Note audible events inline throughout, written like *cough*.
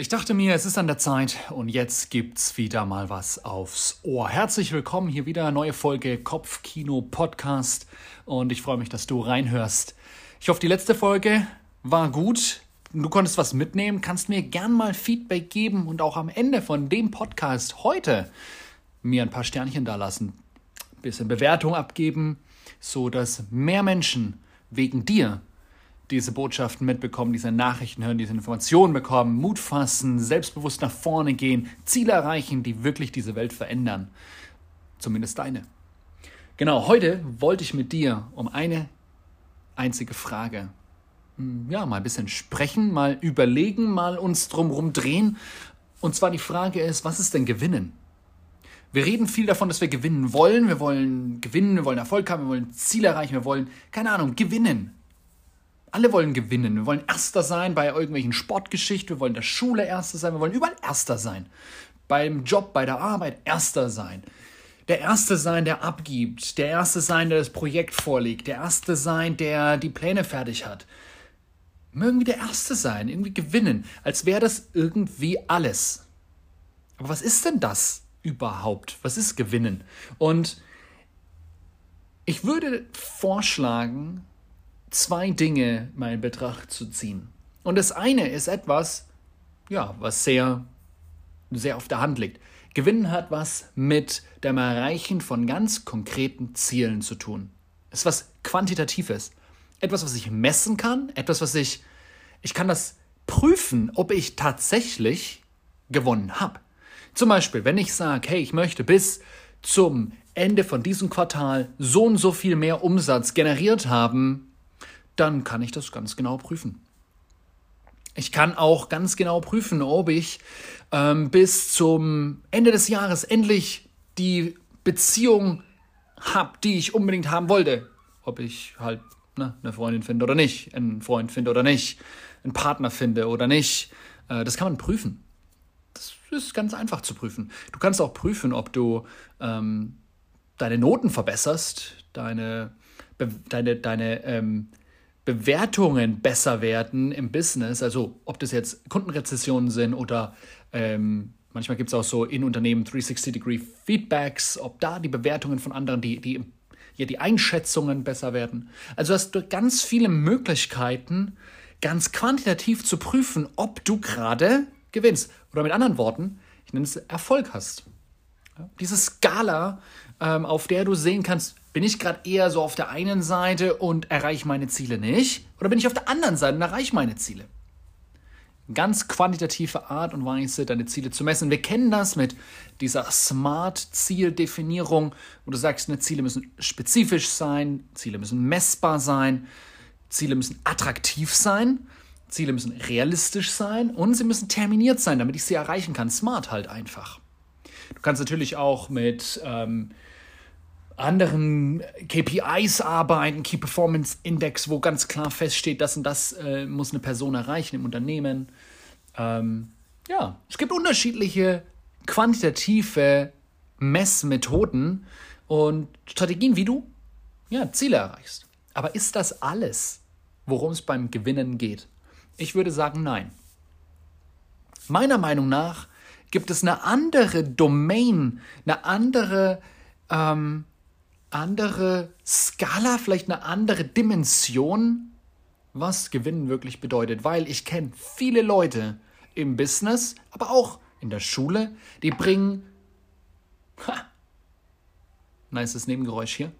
Ich dachte mir, es ist an der Zeit und jetzt gibt's wieder mal was aufs Ohr. Herzlich willkommen, hier wieder neue Folge Kopfkino Podcast und ich freue mich, dass du reinhörst. Ich hoffe, die letzte Folge war gut. Du konntest was mitnehmen, kannst mir gern mal Feedback geben und auch am Ende von dem Podcast heute mir ein paar Sternchen da lassen, bisschen Bewertung abgeben, so dass mehr Menschen wegen dir diese Botschaften mitbekommen, diese Nachrichten hören, diese Informationen bekommen, Mut fassen, selbstbewusst nach vorne gehen, Ziele erreichen, die wirklich diese Welt verändern. Zumindest deine. Genau, heute wollte ich mit dir um eine einzige Frage hm, ja, mal ein bisschen sprechen, mal überlegen, mal uns drumherum drehen. Und zwar die Frage ist, was ist denn Gewinnen? Wir reden viel davon, dass wir gewinnen wollen. Wir wollen gewinnen, wir wollen Erfolg haben, wir wollen Ziele erreichen, wir wollen, keine Ahnung, gewinnen. Alle wollen gewinnen. Wir wollen Erster sein bei irgendwelchen Sportgeschichten. Wir wollen in der Schule Erster sein. Wir wollen überall Erster sein. Beim Job, bei der Arbeit Erster sein. Der Erste sein, der abgibt. Der Erste sein, der das Projekt vorlegt. Der Erste sein, der die Pläne fertig hat. Irgendwie der Erste sein. Irgendwie gewinnen. Als wäre das irgendwie alles. Aber was ist denn das überhaupt? Was ist Gewinnen? Und ich würde vorschlagen, zwei Dinge mal in Betracht zu ziehen. Und das eine ist etwas, ja, was sehr, sehr auf der Hand liegt. Gewinnen hat was mit dem Erreichen von ganz konkreten Zielen zu tun. Es ist was Quantitatives. Etwas, was ich messen kann, etwas, was ich, ich kann das prüfen, ob ich tatsächlich gewonnen habe. Zum Beispiel, wenn ich sage, hey, ich möchte bis zum Ende von diesem Quartal so und so viel mehr Umsatz generiert haben, dann kann ich das ganz genau prüfen. Ich kann auch ganz genau prüfen, ob ich ähm, bis zum Ende des Jahres endlich die Beziehung habe, die ich unbedingt haben wollte. Ob ich halt ne, eine Freundin finde oder nicht, einen Freund finde oder nicht, einen Partner finde oder nicht. Äh, das kann man prüfen. Das ist ganz einfach zu prüfen. Du kannst auch prüfen, ob du ähm, deine Noten verbesserst, deine, deine, deine ähm, Bewertungen besser werden im Business, also ob das jetzt Kundenrezessionen sind oder ähm, manchmal gibt es auch so in Unternehmen 360-Degree-Feedbacks, ob da die Bewertungen von anderen, die, die, ja, die Einschätzungen besser werden. Also hast du ganz viele Möglichkeiten, ganz quantitativ zu prüfen, ob du gerade gewinnst. Oder mit anderen Worten, ich nenne es Erfolg hast. Diese Skala, ähm, auf der du sehen kannst, bin ich gerade eher so auf der einen Seite und erreiche meine Ziele nicht? Oder bin ich auf der anderen Seite und erreiche meine Ziele? Ganz quantitative Art und Weise, deine Ziele zu messen. Wir kennen das mit dieser Smart-Zieldefinierung, wo du sagst, ne, Ziele müssen spezifisch sein, Ziele müssen messbar sein, Ziele müssen attraktiv sein, Ziele müssen realistisch sein und sie müssen terminiert sein, damit ich sie erreichen kann. Smart halt einfach. Du kannst natürlich auch mit ähm, anderen KPIs arbeiten, Key Performance Index, wo ganz klar feststeht, das und das äh, muss eine Person erreichen im Unternehmen. Ähm, ja, es gibt unterschiedliche quantitative Messmethoden und Strategien, wie du ja, Ziele erreichst. Aber ist das alles, worum es beim Gewinnen geht? Ich würde sagen, nein. Meiner Meinung nach gibt es eine andere Domain, eine andere ähm, andere Skala, vielleicht eine andere Dimension, was Gewinnen wirklich bedeutet. Weil ich kenne viele Leute im Business, aber auch in der Schule, die bringen. Ha, nices Nebengeräusch hier.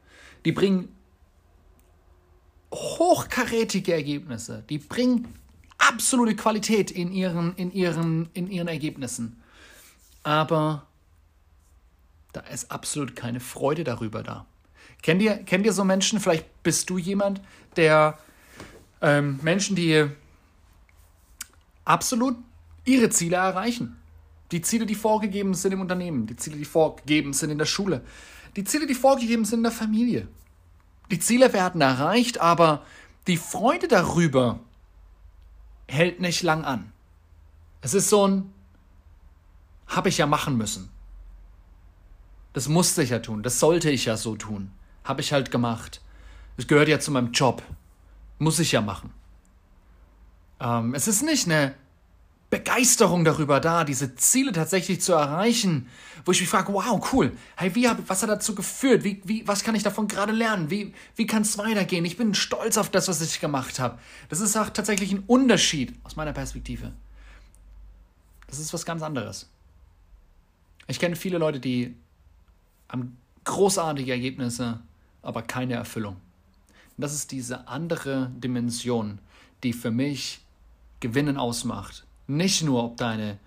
Die bringen hochkarätige Ergebnisse. Die bringen absolute Qualität in ihren, in ihren, in ihren Ergebnissen. Aber da ist absolut keine Freude darüber da. Kennt ihr, kennt ihr so Menschen? Vielleicht bist du jemand, der ähm, Menschen, die absolut ihre Ziele erreichen. Die Ziele, die vorgegeben sind im Unternehmen, die Ziele, die vorgegeben sind in der Schule, die Ziele, die vorgegeben sind in der Familie. Die Ziele werden erreicht, aber die Freude darüber hält nicht lang an. Es ist so ein, habe ich ja machen müssen. Das musste ich ja tun, das sollte ich ja so tun. Habe ich halt gemacht. Es gehört ja zu meinem Job. Muss ich ja machen. Ähm, es ist nicht eine Begeisterung darüber da, diese Ziele tatsächlich zu erreichen, wo ich mich frage, wow, cool, hey, wie hab, was hat dazu geführt? Wie, wie, was kann ich davon gerade lernen? Wie, wie kann es weitergehen? Ich bin stolz auf das, was ich gemacht habe. Das ist auch tatsächlich ein Unterschied aus meiner Perspektive. Das ist was ganz anderes. Ich kenne viele Leute, die haben großartige Ergebnisse, aber keine Erfüllung. Das ist diese andere Dimension, die für mich Gewinnen ausmacht nicht nur, ob deine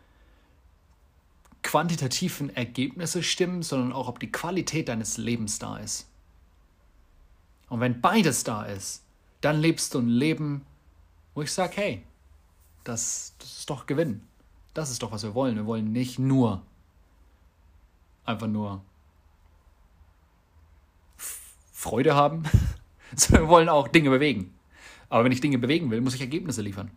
quantitativen Ergebnisse stimmen, sondern auch, ob die Qualität deines Lebens da ist. Und wenn beides da ist, dann lebst du ein Leben, wo ich sage, hey, das, das ist doch Gewinn. Das ist doch, was wir wollen. Wir wollen nicht nur einfach nur Freude haben, *laughs* sondern wir wollen auch Dinge bewegen. Aber wenn ich Dinge bewegen will, muss ich Ergebnisse liefern.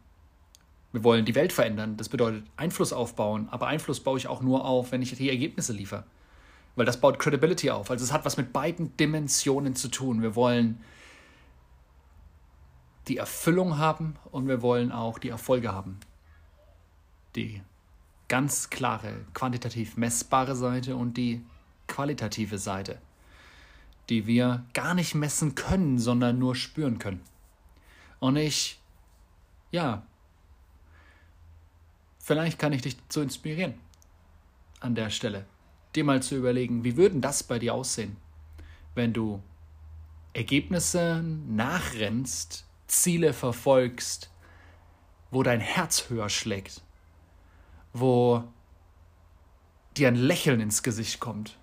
Wir wollen die Welt verändern. Das bedeutet Einfluss aufbauen. Aber Einfluss baue ich auch nur auf, wenn ich die Ergebnisse liefere. Weil das baut Credibility auf. Also es hat was mit beiden Dimensionen zu tun. Wir wollen die Erfüllung haben und wir wollen auch die Erfolge haben. Die ganz klare, quantitativ messbare Seite und die qualitative Seite, die wir gar nicht messen können, sondern nur spüren können. Und ich, ja, Vielleicht kann ich dich so inspirieren an der Stelle, dir mal zu überlegen, wie würden das bei dir aussehen, wenn du Ergebnisse nachrennst, Ziele verfolgst, wo dein Herz höher schlägt, wo dir ein Lächeln ins Gesicht kommt,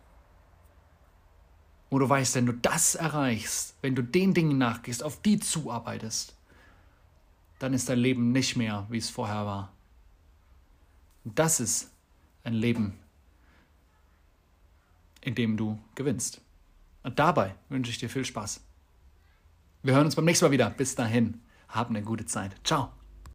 wo du weißt, wenn du das erreichst, wenn du den Dingen nachgehst, auf die zuarbeitest, dann ist dein Leben nicht mehr, wie es vorher war. Das ist ein Leben, in dem du gewinnst. Und dabei wünsche ich dir viel Spaß. Wir hören uns beim nächsten Mal wieder. Bis dahin, hab eine gute Zeit. Ciao.